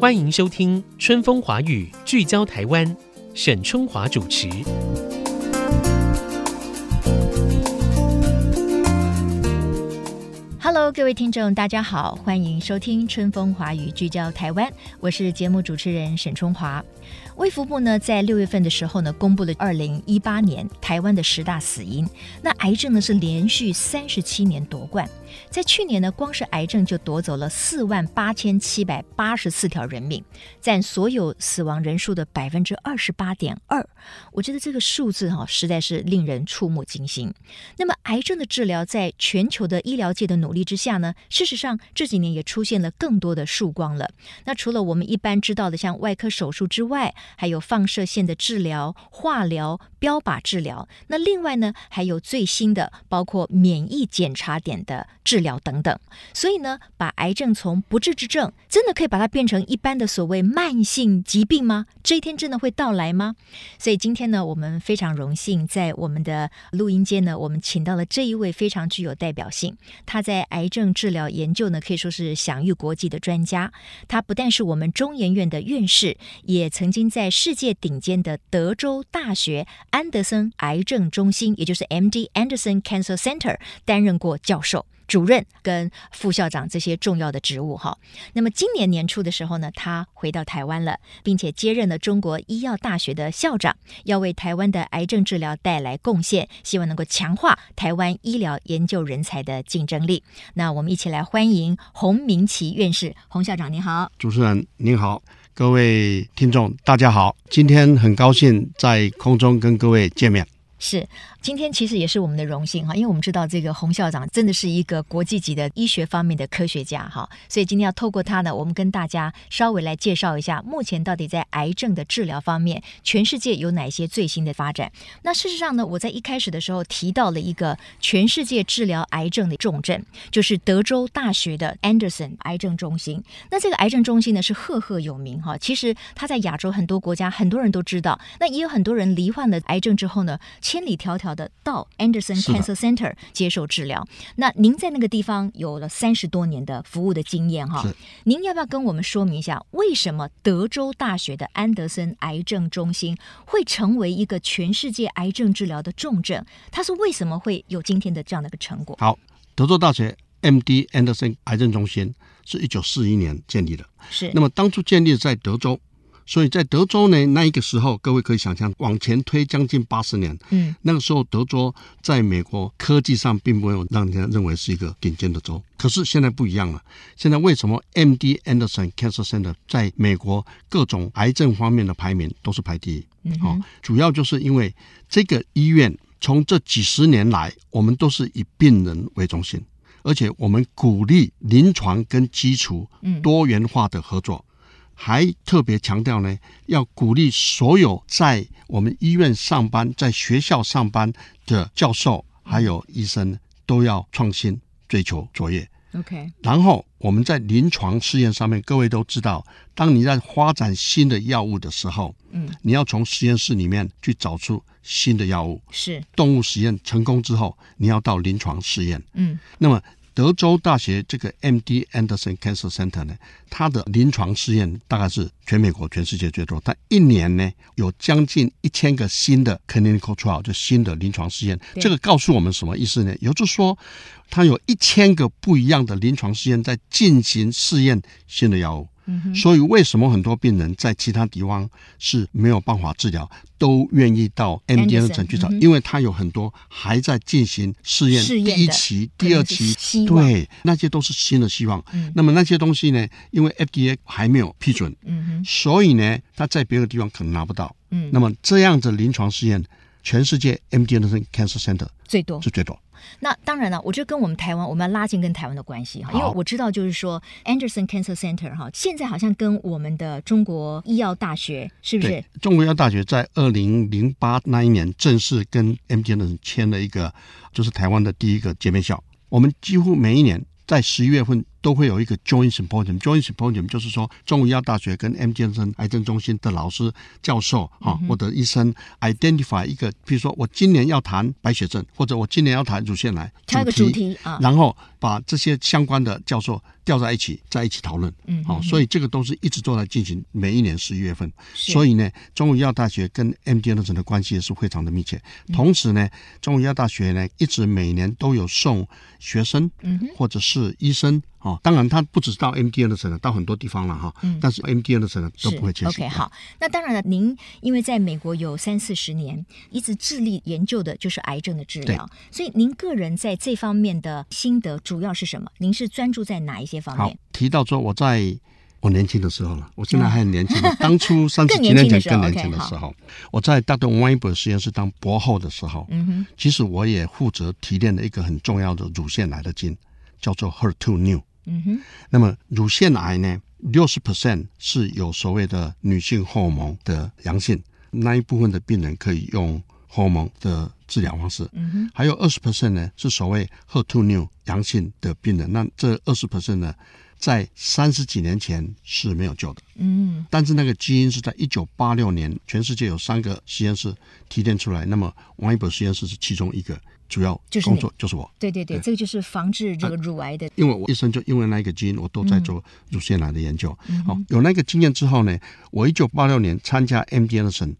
欢迎收听《春风华语》，聚焦台湾，沈春华主持。Hello，各位听众，大家好，欢迎收听《春风华语》，聚焦台湾，我是节目主持人沈春华。卫福部呢，在六月份的时候呢，公布了二零一八年台湾的十大死因。那癌症呢，是连续三十七年夺冠。在去年呢，光是癌症就夺走了四万八千七百八十四条人命，占所有死亡人数的百分之二十八点二。我觉得这个数字哈、实在是令人触目惊心。那么，癌症的治疗在全球的医疗界的努力之下呢，事实上这几年也出现了更多的曙光了。那除了我们一般知道的像外科手术之外，还有放射线的治疗、化疗、标靶治疗。那另外呢，还有最新的包括免疫检查点的。治疗等等，所以呢，把癌症从不治之症，真的可以把它变成一般的所谓慢性疾病吗？这一天真的会到来吗？所以今天呢，我们非常荣幸在我们的录音间呢，我们请到了这一位非常具有代表性，他在癌症治疗研究呢，可以说是享誉国际的专家。他不但是我们中研院的院士，也曾经在世界顶尖的德州大学安德森癌症中心，也就是 MD Anderson Cancer Center 担任过教授。主任跟副校长这些重要的职务哈，那么今年年初的时候呢，他回到台湾了，并且接任了中国医药大学的校长，要为台湾的癌症治疗带来贡献，希望能够强化台湾医疗研究人才的竞争力。那我们一起来欢迎洪明奇院士，洪校长您好，主持人您好，各位听众大家好，今天很高兴在空中跟各位见面。是，今天其实也是我们的荣幸哈，因为我们知道这个洪校长真的是一个国际级的医学方面的科学家哈，所以今天要透过他呢，我们跟大家稍微来介绍一下，目前到底在癌症的治疗方面，全世界有哪些最新的发展。那事实上呢，我在一开始的时候提到了一个全世界治疗癌症的重镇，就是德州大学的 Anderson 癌症中心。那这个癌症中心呢是赫赫有名哈，其实他在亚洲很多国家很多人都知道，那也有很多人罹患了癌症之后呢。千里迢迢的到 Anderson Cancer Center 接受治疗。那您在那个地方有了三十多年的服务的经验哈，您要不要跟我们说明一下，为什么德州大学的安德森癌症中心会成为一个全世界癌症治疗的重镇？它是为什么会有今天的这样的一个成果？好，德州大学 MD Anderson 癌症中心是一九四一年建立的，是。那么当初建立在德州。所以在德州呢，那一个时候，各位可以想象，往前推将近八十年，嗯，那个时候德州在美国科技上并没有让人家认为是一个顶尖的州。可是现在不一样了，现在为什么 MD Anderson Cancer Center 在美国各种癌症方面的排名都是排第一？嗯，好，主要就是因为这个医院从这几十年来，我们都是以病人为中心，而且我们鼓励临床跟基础多元化的合作。还特别强调呢，要鼓励所有在我们医院上班、在学校上班的教授还有医生都要创新、追求卓越。OK。然后我们在临床试验上面，各位都知道，当你在发展新的药物的时候，嗯，你要从实验室里面去找出新的药物。是。动物实验成功之后，你要到临床试验。嗯。那么。德州大学这个 MD Anderson Cancer Center 呢，它的临床试验大概是全美国、全世界最多。它一年呢有将近一千个新的 clinical trial，就新的临床试验。这个告诉我们什么意思呢？也就是说，它有一千个不一样的临床试验在进行试验新的药物。所以，为什么很多病人在其他地方是没有办法治疗，都愿意到 MD Anderson 去找？因为他有很多还在进行试验，第一期、第二期，对，那些都是新的希望。那么那些东西呢？因为 FDA 还没有批准，所以呢，他在别的地方可能拿不到。那么这样的临床试验，全世界 MD Anderson Cancer Center 最多是最多。那当然了，我觉得跟我们台湾，我们要拉近跟台湾的关系哈，因为我知道就是说，Anderson Cancer Center 哈，现在好像跟我们的中国医药大学是不是？中国医药大学在二零零八那一年正式跟 MD Anderson 签了一个，就是台湾的第一个姐妹校。我们几乎每一年在十一月份都会有一个 joint symposium。joint symposium 就是说，中医药大学跟 MD Anderson 癌症中心的老师、教授啊，或者医生 identify 一个，比如说我今年要谈白血症，或者我今年要谈乳腺癌，挑个主题啊，然后把这些相关的教授调在一起，在一起讨论。嗯，好，所以这个都是一直都在进行，每一年十一月份。所以呢，中医药大学跟 MD Anderson 的关系也是非常的密切。同时呢，中医药大学呢一直每年都有送学生，嗯或者是医生。哦，当然，它不只是到 MD Anderson 到很多地方了哈。嗯。但是 MD Anderson 都不会缺席。OK，好。那当然了，您因为在美国有三四十年，一直致力研究的就是癌症的治疗，所以您个人在这方面的心得主要是什么？您是专注在哪一些方面？提到说我在我年轻的时候了，我现在还很年轻，当初 三十几年前更年轻的时候，时候 okay, 我在 Dr. Weinberg 实验室当博后的时候，嗯哼，其实我也负责提炼了一个很重要的乳腺癌的基因，叫做 HER2/neu。嗯哼，那么乳腺癌呢，六十 percent 是有所谓的女性荷尔蒙的阳性，那一部分的病人可以用荷尔蒙的治疗方式。嗯哼，还有二十 percent 呢是所谓 HER2 new 阳性的病人，那这二十 percent 呢，在三十几年前是没有救的。嗯，但是那个基因是在一九八六年，全世界有三个实验室提炼出来，那么王一博实验室是其中一个。主要工作就是我，对对对，对这个就是防治这个乳癌的。因为我一生就因为那个基因，我都在做乳腺癌的研究。好，有那个经验之后呢，我一九八六年参加 MD Anderson。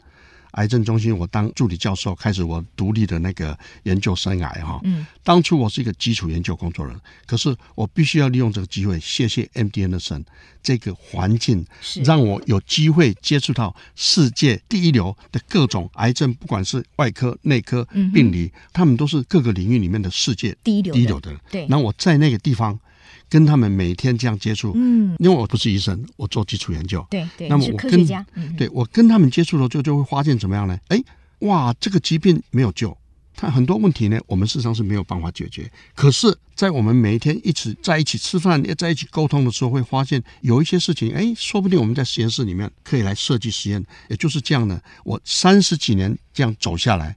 癌症中心，我当助理教授，开始我独立的那个研究生涯哈。嗯。当初我是一个基础研究工作人，可是我必须要利用这个机会，谢谢 MD Anderson 这个环境，让我有机会接触到世界第一流的各种癌症，不管是外科、内科、病理，嗯、他们都是各个领域里面的世界第一流第一流的。对。然后我在那个地方。跟他们每天这样接触，嗯，因为我不是医生，我做基础研究，对对，那么我跟，嗯、对我跟他们接触的时候，就会发现怎么样呢？哎，哇，这个疾病没有救，它很多问题呢，我们事实上是没有办法解决。可是，在我们每一天一起在一起吃饭，也在一起沟通的时候，会发现有一些事情，哎，说不定我们在实验室里面可以来设计实验。也就是这样呢，我三十几年这样走下来，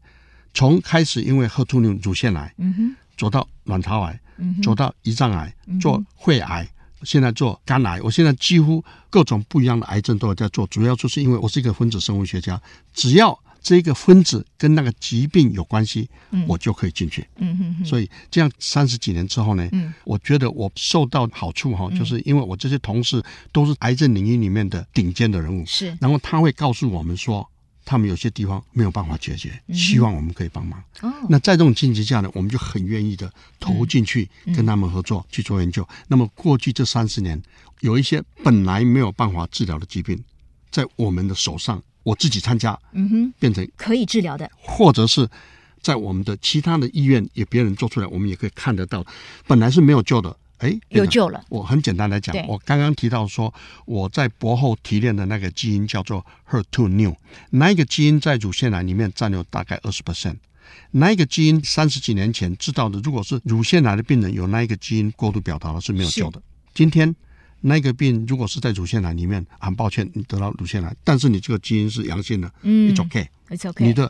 从开始因为 HER2/neu 乳腺癌，嗯哼，走到卵巢癌。走到胰脏癌，做肺癌，现在做肝癌。我现在几乎各种不一样的癌症都有在做，主要就是因为我是一个分子生物学家，只要这个分子跟那个疾病有关系，我就可以进去。嗯嗯嗯。所以这样三十几年之后呢，我觉得我受到好处哈，就是因为我这些同事都是癌症领域里面的顶尖的人物，是，然后他会告诉我们说。他们有些地方没有办法解决，希望我们可以帮忙。哦，那在这种境界下呢，我们就很愿意的投进去，跟他们合作去做研究。那么过去这三十年，有一些本来没有办法治疗的疾病，在我们的手上，我自己参加，嗯哼，变成可以治疗的，或者是在我们的其他的医院也别人做出来，我们也可以看得到，本来是没有救的。哎，有救了！我很简单来讲，我刚刚提到说，我在博后提炼的那个基因叫做 HER2 new，那一个基因在乳腺癌里面占有大概二十 percent。那一个基因三十几年前知道的，如果是乳腺癌的病人有那一个基因过度表达了是没有救的。今天那个病如果是在乳腺癌里面，很抱歉你得到乳腺癌，但是你这个基因是阳性的，嗯，It's okay，It's okay，你的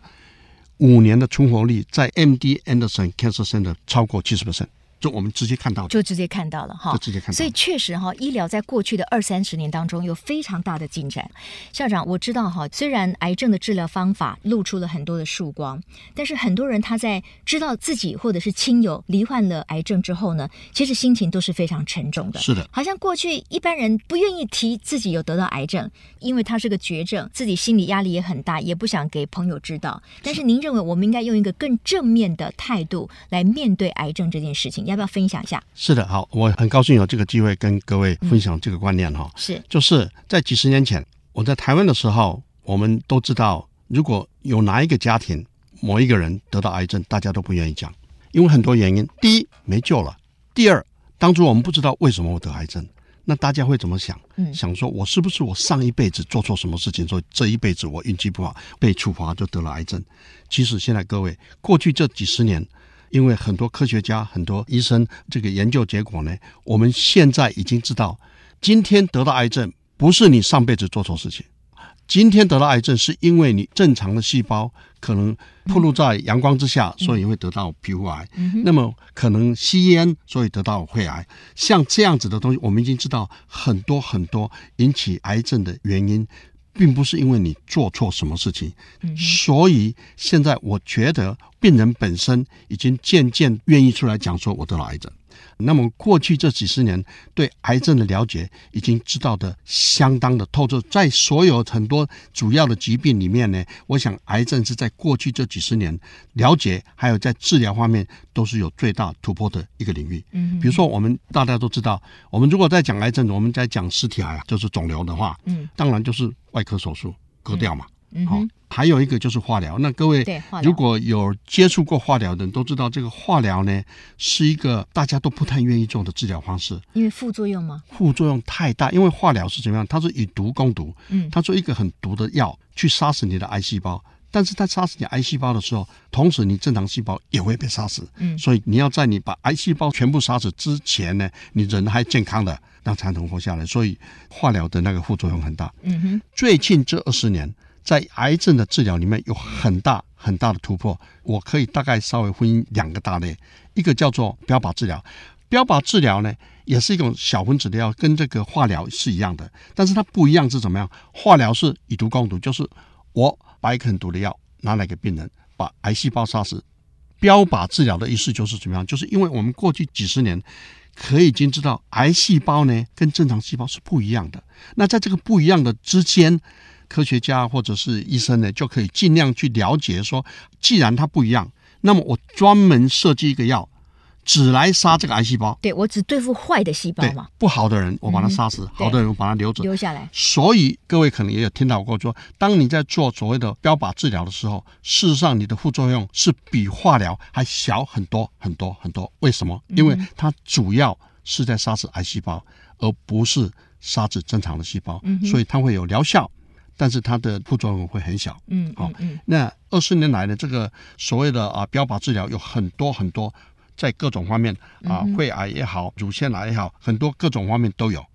五年的存活率在 MD Anderson Cancer Center 超过七十 percent。就我们直接看到，就直接看到了哈，就直接看到。所以确实哈，医疗在过去的二三十年当中有非常大的进展。校长，我知道哈，虽然癌症的治疗方法露出了很多的曙光，但是很多人他在知道自己或者是亲友罹患了癌症之后呢，其实心情都是非常沉重的。是的，好像过去一般人不愿意提自己有得到癌症，因为他是个绝症，自己心理压力也很大，也不想给朋友知道。但是您认为我们应该用一个更正面的态度来面对癌症这件事情？要不要分享一下？是的，好，我很高兴有这个机会跟各位分享这个观念哈、嗯。是，就是在几十年前，我在台湾的时候，我们都知道，如果有哪一个家庭某一个人得到癌症，大家都不愿意讲，因为很多原因。第一，没救了；第二，当初我们不知道为什么我得癌症，那大家会怎么想？嗯，想说我是不是我上一辈子做错什么事情，所以这一辈子我运气不好，被处罚就得了癌症？其实现在各位，过去这几十年。因为很多科学家、很多医生，这个研究结果呢，我们现在已经知道，今天得到癌症不是你上辈子做错事情，今天得到癌症是因为你正常的细胞可能暴露在阳光之下，所以会得到皮肤癌。那么可能吸烟，所以得到肺癌。像这样子的东西，我们已经知道很多很多引起癌症的原因，并不是因为你做错什么事情。所以现在我觉得病人本身已经渐渐愿意出来讲说，我得了癌症。那么过去这几十年对癌症的了解，已经知道的相当的透彻。在所有很多主要的疾病里面呢，我想癌症是在过去这几十年了解，还有在治疗方面都是有最大突破的一个领域。嗯，比如说我们大家都知道，我们如果在讲癌症，我们在讲实体癌啊，就是肿瘤的话，嗯，当然就是外科手术割掉嘛。嗯，好。还有一个就是化疗，那各位如果有接触过化疗的人都知道，这个化疗呢是一个大家都不太愿意做的治疗方式，因为副作用吗？副作用太大，因为化疗是怎么样？它是以毒攻毒，嗯，它做一个很毒的药去杀死你的癌细胞，但是它杀死你癌细胞的时候，同时你正常细胞也会被杀死，嗯，所以你要在你把癌细胞全部杀死之前呢，你人还健康的，那才能活下来。所以化疗的那个副作用很大，嗯哼，最近这二十年。在癌症的治疗里面有很大很大的突破，我可以大概稍微分两个大类，一个叫做标靶治疗，标靶治疗呢也是一种小分子的药，跟这个化疗是一样的，但是它不一样是怎么样？化疗是以毒攻毒，就是我把一个很毒的药拿来给病人，把癌细胞杀死。标靶治疗的意思就是怎么样？就是因为我们过去几十年可以已经知道癌细胞呢跟正常细胞是不一样的，那在这个不一样的之间。科学家或者是医生呢，就可以尽量去了解说，既然它不一样，那么我专门设计一个药，只来杀这个癌细胞。对，我只对付坏的细胞嘛。不好的人我把它杀死，嗯、好的人我把它留着，留下来。所以各位可能也有听到过说，当你在做所谓的标靶治疗的时候，事实上你的副作用是比化疗还小很多很多很多。为什么？因为它主要是在杀死癌细胞，而不是杀死正常的细胞，嗯、所以它会有疗效。但是它的副作用会很小，嗯，好、嗯，那二十年来的这个所谓的啊标靶治疗有很多很多，在各种方面啊，肺癌也好，乳腺癌也好，很多各种方面都有。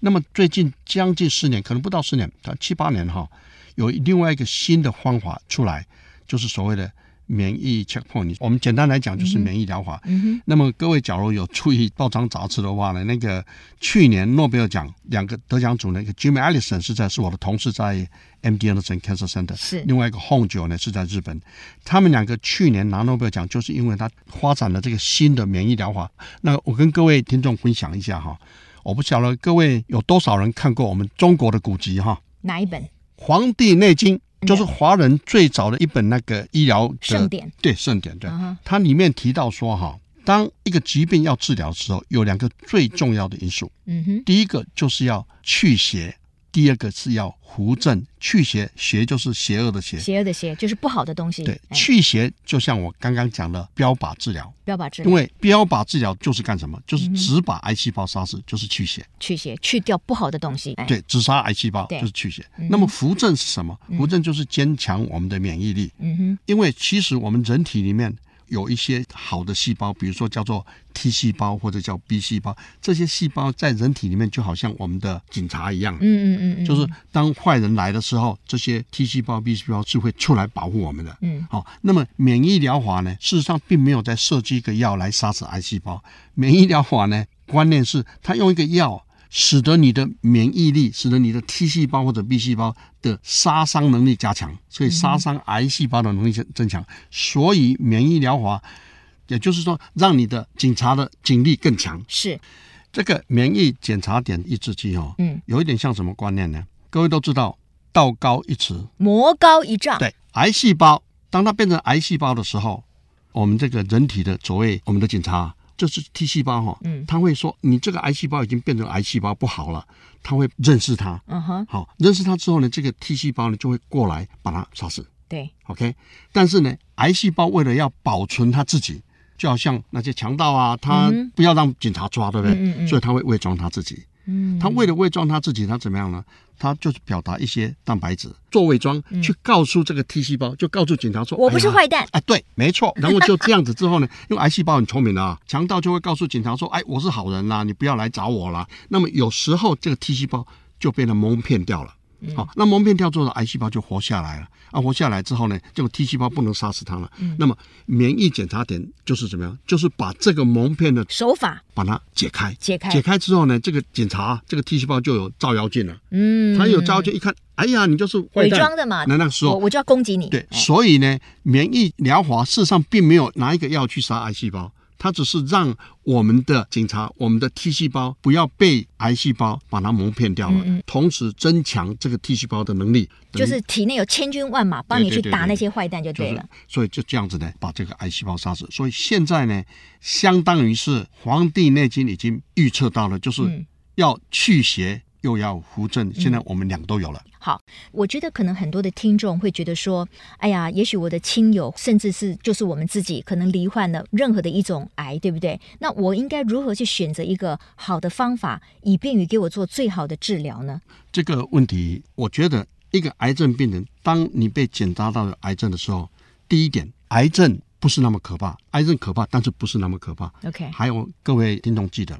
那么最近将近十年，可能不到十年，它七八年哈，有另外一个新的方法出来，就是所谓的。免疫 checkpoint，我们简单来讲就是免疫疗法。嗯哼。那么各位假如有注意报章杂志的话呢，那个去年诺贝尔奖两个得奖组，那个 Jim Allison 是在是我的同事在 MD Anderson Cancer Center，是另外一个 Hongzhou 呢是在日本。他们两个去年拿诺贝尔奖，就是因为他发展了这个新的免疫疗法。那我跟各位听众分享一下哈，我不晓得各位有多少人看过我们中国的古籍哈？哪一本？《黄帝内经》。就是华人最早的一本那个医疗圣典，对圣典，对，它里面提到说哈，当一个疾病要治疗的时候，有两个最重要的因素，嗯哼，第一个就是要去邪。第二个是要扶正去邪，邪就是邪恶的邪，邪恶的邪就是不好的东西。对，去邪就像我刚刚讲的标靶治疗，标靶治疗，因为标靶治疗就是干什么？就是只把癌细胞杀死，就是去邪，去邪去掉不好的东西。对，只杀癌细胞就是去邪。那么扶正是什么？扶正就是坚强我们的免疫力。嗯哼，因为其实我们人体里面。有一些好的细胞，比如说叫做 T 细胞或者叫 B 细胞，这些细胞在人体里面就好像我们的警察一样。嗯嗯嗯，就是当坏人来的时候，这些 T 细胞、B 细胞是会出来保护我们的。嗯，好，那么免疫疗法呢，事实上并没有在设计一个药来杀死癌细胞。免疫疗法呢，观念是它用一个药。使得你的免疫力，使得你的 T 细胞或者 B 细胞的杀伤能力加强，所以杀伤癌细胞的能力增增强。所以免疫疗法，也就是说，让你的警察的警力更强。是这个免疫检查点抑制剂哦，嗯，有一点像什么观念呢？各位都知道，道高一尺，魔高一丈。对，癌细胞当它变成癌细胞的时候，我们这个人体的所谓我们的警察。就是 T 细胞哈，嗯，他会说你这个癌细胞已经变成癌细胞不好了，他会认识它，嗯哼，好，认识它之后呢，这个 T 细胞呢就会过来把它杀死，对，OK，但是呢，癌细胞为了要保存它自己，就好像那些强盗啊，他不要让警察抓，对不对？嗯嗯，所以他会伪装他自己。嗯，他为了伪装他自己，他怎么样呢？他就是表达一些蛋白质做伪装，去告诉这个 T 细胞，就告诉警察说：“我不是坏蛋。”哎，对，没错。然后就这样子之后呢，因为癌细胞很聪明的啊，强盗就会告诉警察说：“哎，我是好人呐，你不要来找我了。”那么有时候这个 T 细胞就被他蒙骗掉了。好，那蒙骗掉之后，癌细胞就活下来了。啊，活下来之后呢，这个 T 细胞不能杀死它了。嗯，那么免疫检查点就是怎么样？就是把这个蒙骗的手法把它解开，解开，解开之后呢，这个检查这个 T 细胞就有照妖镜了。嗯，它有照妖镜，一看，哎呀，你就是伪装的嘛。那那个时候我我就要攻击你。对，所以呢，免疫疗法事实上并没有拿一个药去杀癌细胞。它只是让我们的警察，我们的 T 细胞不要被癌细胞把它蒙骗掉了，嗯嗯，同时增强这个 T 细胞的能力，就是体内有千军万马帮你去打那些坏蛋就对了。对对对对，所以就这样子呢，把这个癌细胞杀死。所以现在呢，相当于是《黄帝内经》已经预测到了，就是要去邪。又要扶正，现在我们两个都有了。嗯。好，我觉得可能很多的听众会觉得说，哎呀，也许我的亲友，甚至是就是我们自己，可能罹患了任何的一种癌，对不对？那我应该如何去选择一个好的方法，以便于给我做最好的治疗呢？这个问题，我觉得一个癌症病人，当你被检查到有癌症的时候，第一点，癌症不是那么可怕，癌症可怕，但是不是那么可怕。OK，还有各位听众记得。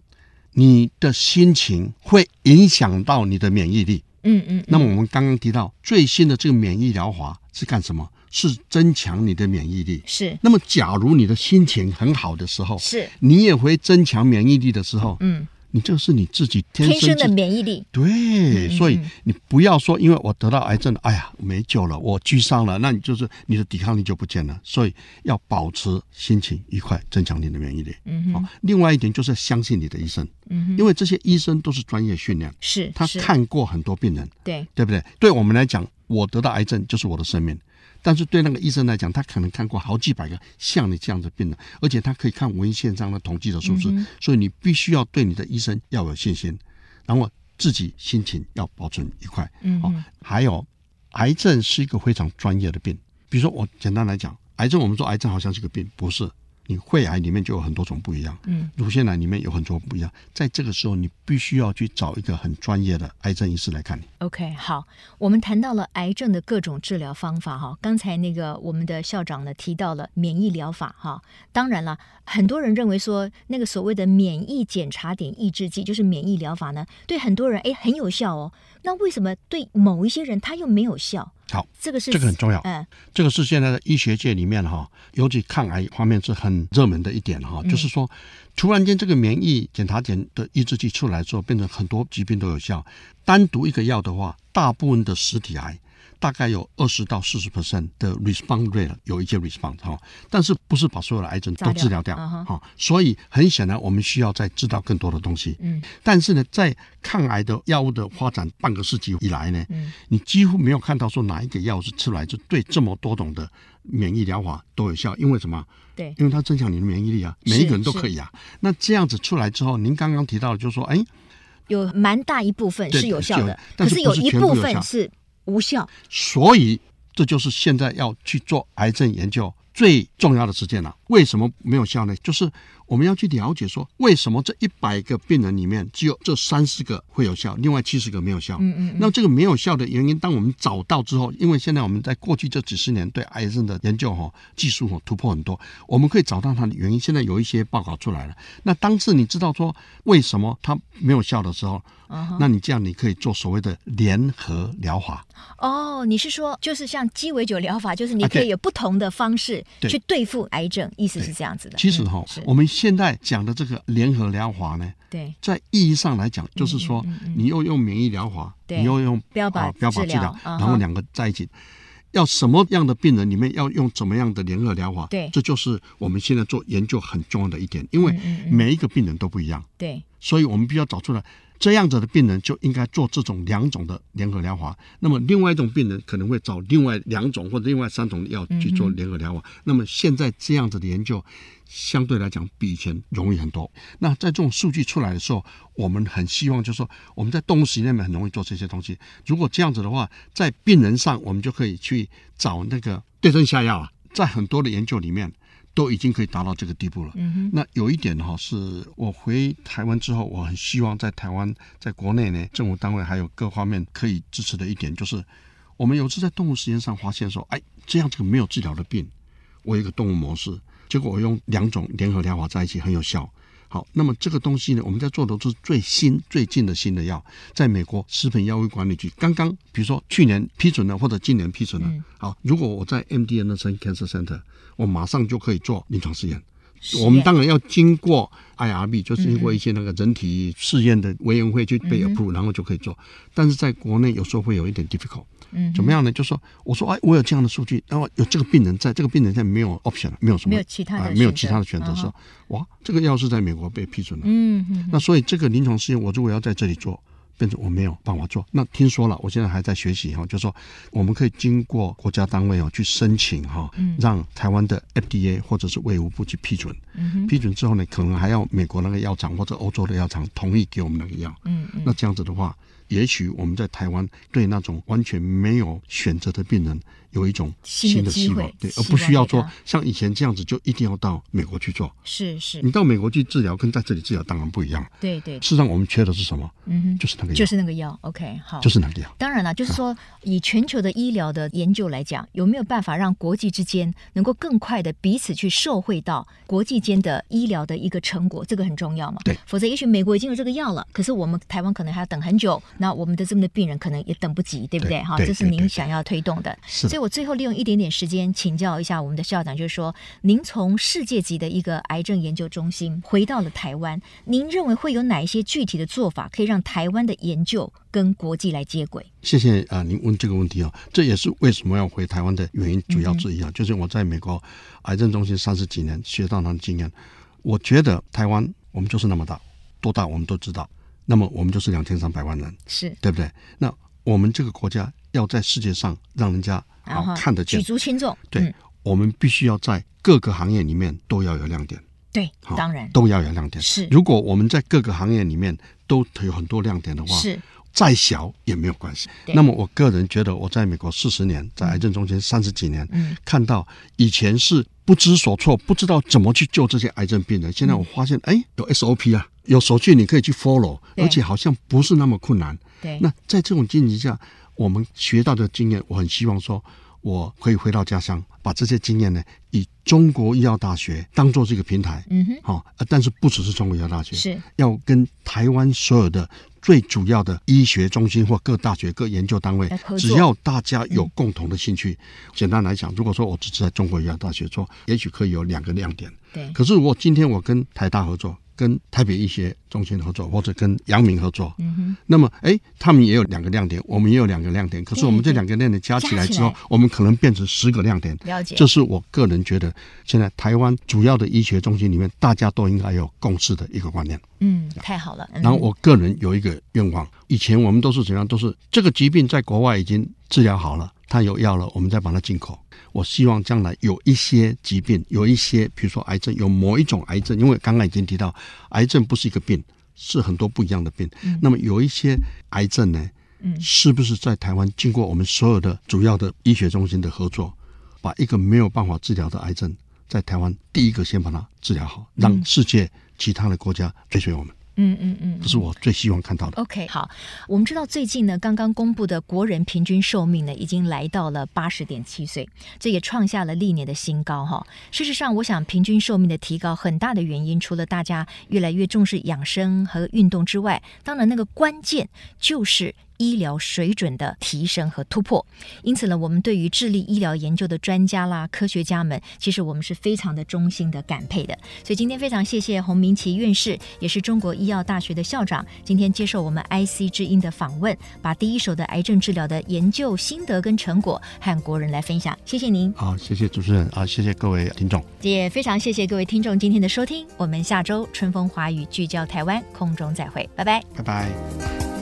你的心情会影响到你的免疫力。嗯嗯。那么我们刚刚提到最新的这个免疫疗法是干什么？是增强你的免疫力。是。那么，假如你的心情很好的时候，是，你也会增强免疫力的时候。嗯。你这是你自己天生，天生的免疫力，对，所以你不要说，因为我得到癌症，哎呀，没救了，我沮丧了，那你就是你的抵抗力就不见了。所以要保持心情愉快，增强你的免疫力。嗯哼。另外一点就是相信你的医生，嗯哼，因为这些医生都是专业训练，是，他看过很多病人，对，对不对？对我们来讲，我得到癌症就是我的生命。但是对那个医生来讲，他可能看过好几百个像你这样的病人，而且他可以看文献上的统计的数字，嗯、所以你必须要对你的医生要有信心，然后自己心情要保存愉快。嗯，哦，还有，癌症是一个非常专业的病。比如说，我简单来讲，癌症我们说癌症好像是个病，不是。你肺癌里面就有很多种不一样，嗯，乳腺癌里面有很多不一样，在这个时候你必须要去找一个很专业的癌症医师来看你。OK，好，我们谈到了癌症的各种治疗方法哈，刚才那个我们的校长呢提到了免疫疗法哈，当然了，很多人认为说那个所谓的免疫检查点抑制剂就是免疫疗法呢，对很多人哎很有效哦，那为什么对某一些人他又没有效？好，这个是这个很重要。嗯，这个是现在的医学界里面哈，尤其抗癌方面是很热门的一点哈，就是说，突然间这个免疫检查点的抑制剂出来之后，变成很多疾病都有效。单独一个药的话，大部分的实体癌。大概有二十到四十 percent 的 response rate 有一些 response 哈，但是不是把所有的癌症都治疗掉哈？所以很显然我们需要再知道更多的东西。嗯，但是呢，在抗癌的药物的发展半个世纪以来呢，嗯，你几乎没有看到说哪一个药是吃来就对这么多种的免疫疗法都有效，因为什么？对，因为它增强你的免疫力啊，每一个人都可以啊。那这样子出来之后，您刚刚提到的就是说，哎，有蛮大一部分是有效的，可是有一部分是。无效，所以这就是现在要去做癌症研究最重要的实践了。为什么没有效呢？就是。我们要去了解说，为什么这一百个病人里面只有这三十个会有效，另外七十个没有效？嗯嗯。那这个没有效的原因，当我们找到之后，因为现在我们在过去这几十年对癌症的研究哈，技术哈突破很多，我们可以找到它的原因。现在有一些报告出来了。那当时你知道说为什么它没有效的时候，那你这样你可以做所谓的联合疗法。哦，你是说就是像鸡尾酒疗法，就是你可以有不同的方式去对付癌症，意思是这样子的。其实哈，我们。现在讲的这个联合疗法呢，对，在意义上来讲，就是说，你又用免疫疗法，你又用标靶标靶治疗，然后两个在一起，要什么样的病人里面要用怎么样的联合疗法？对，这就是我们现在做研究很重要的一点，因为每一个病人都不一样，对，所以我们必须要找出来。这样子的病人就应该做这种两种的联合疗法。那么另外一种病人可能会找另外两种或者另外三种药去做联合疗法。那么现在这样子的研究相对来讲比以前容易很多。那在这种数据出来的时候，我们很希望就是说我们在动物实验里面很容易做这些东西。如果这样子的话，在病人上我们就可以去找那个对症下药啊。在很多的研究里面。都已经可以达到这个地步了。嗯哼。那有一点哈，是我回台湾之后，我很希望在台湾，在国内呢，政府单位还有各方面可以支持的一点，就是我们有次在动物实验上发现说，哎，这样这个没有治疗的病，我有一个动物模式，结果我用两种联合疗法在一起很有效。好，那么这个东西呢，我们在做的都是最新最近的新的药，在美国食品药物管理局刚刚，比如说去年批准了，或者今年批准了。嗯、好，如果我在 MD Anderson Cancer Center，我马上就可以做临床试验。我们当然要经过 IRB，就是经过一些那个人体试验的委员会去被 approve，然后就可以做。但是在国内有时候会有一点 difficult。嗯，怎么样呢？就说我说哎，我有这样的数据，然后有这个病人在，这个病人在没有 option，没有什么，没有其他的、呃，没有其他的选择的时候，哇，这个药是在美国被批准了。嗯嗯。那所以这个临床试验，我如果要在这里做。变成我没有办法做，那听说了，我现在还在学习哈，就是说我们可以经过国家单位哦去申请哈，让台湾的 FDA 或者是卫务部去批准，批准之后呢，可能还要美国那个药厂或者欧洲的药厂同意给我们那个药，嗯嗯，那这样子的话。也许我们在台湾对那种完全没有选择的病人有一种新的希望，对，而不需要说像以前这样子就一定要到美国去做。是是，你到美国去治疗跟在这里治疗当然不一样。对对，事实上我们缺的是什么？嗯哼，就是那个药，就是那个药。OK，好，就是那个药。当然了，就是说以全球的医疗的研究来讲，有没有办法让国际之间能够更快的彼此去受惠到国际间的医疗的一个成果？这个很重要嘛。对，否则也许美国已经有这个药了，可是我们台湾可能还要等很久。那我们的这么的病人可能也等不及，对不对？哈，这是您想要推动的。所以我最后利用一点点时间请教一下我们的校长，就是说，您从世界级的一个癌症研究中心回到了台湾，您认为会有哪一些具体的做法，可以让台湾的研究跟国际来接轨？谢谢啊，您问这个问题啊，这也是为什么要回台湾的原因主要之一啊，嗯、就是我在美国癌症中心三十几年学到他的经验，我觉得台湾我们就是那么大，多大我们都知道。那么我们就是两千三百万人，是对不对？那我们这个国家要在世界上让人家好看得见，举足轻重。对，嗯、我们必须要在各个行业里面都要有亮点。对，当然都要有亮点。是，如果我们在各个行业里面都有很多亮点的话，是再小也没有关系。那么我个人觉得，我在美国四十年，在癌症中心三十几年，嗯，看到以前是不知所措，不知道怎么去救这些癌症病人。现在我发现，哎、嗯，有 SOP 啊。有手续你可以去 follow，而且好像不是那么困难。对，那在这种经济下，我们学到的经验，我很希望说，我可以回到家乡，把这些经验呢，以中国医药大学当做这个平台。嗯哼，好，但是不只是中国医药大学，是要跟台湾所有的最主要的医学中心或各大学、各研究单位，只要大家有共同的兴趣，简单来讲，如果说我只是在中国医药大学做，也许可以有两个亮点。对，可是如果今天我跟台大合作。跟台北医学中心合作，或者跟阳明合作，嗯哼，那么哎，他们也有两个亮点，我们也有两个亮点。可是我们这两个亮点加起来之后，我们可能变成十个亮点。了解，这是我个人觉得，现在台湾主要的医学中心里面，大家都应该有共识的一个观念。嗯，太好了。然后我个人有一个愿望，以前我们都是怎样？都是这个疾病在国外已经治疗好了，它有药了，我们再把它进口。我希望将来有一些疾病，有一些，比如说癌症，有某一种癌症，因为刚刚已经提到，癌症不是一个病，是很多不一样的病。嗯、那么有一些癌症呢，嗯，是不是在台湾经过我们所有的主要的医学中心的合作，把一个没有办法治疗的癌症，在台湾第一个先把它治疗好，让世界其他的国家追随我们。嗯嗯嗯嗯，这是我最希望看到的。OK，好，我们知道最近呢，刚刚公布的国人平均寿命呢，已经来到了八十点七岁，这也创下了历年的新高哈。事实上，我想平均寿命的提高，很大的原因，除了大家越来越重视养生和运动之外，当然那个关键就是。医疗水准的提升和突破，因此呢，我们对于智力医疗研究的专家啦、科学家们，其实我们是非常的衷心的感佩的。所以今天非常谢谢洪明奇院士，也是中国医药大学的校长，今天接受我们 IC 之音的访问，把第一手的癌症治疗的研究心得跟成果和国人来分享。谢谢您。好，谢谢主持人啊，谢谢各位听众，也非常谢谢各位听众今天的收听。我们下周春风华语聚焦台湾空中再会，拜拜，拜拜。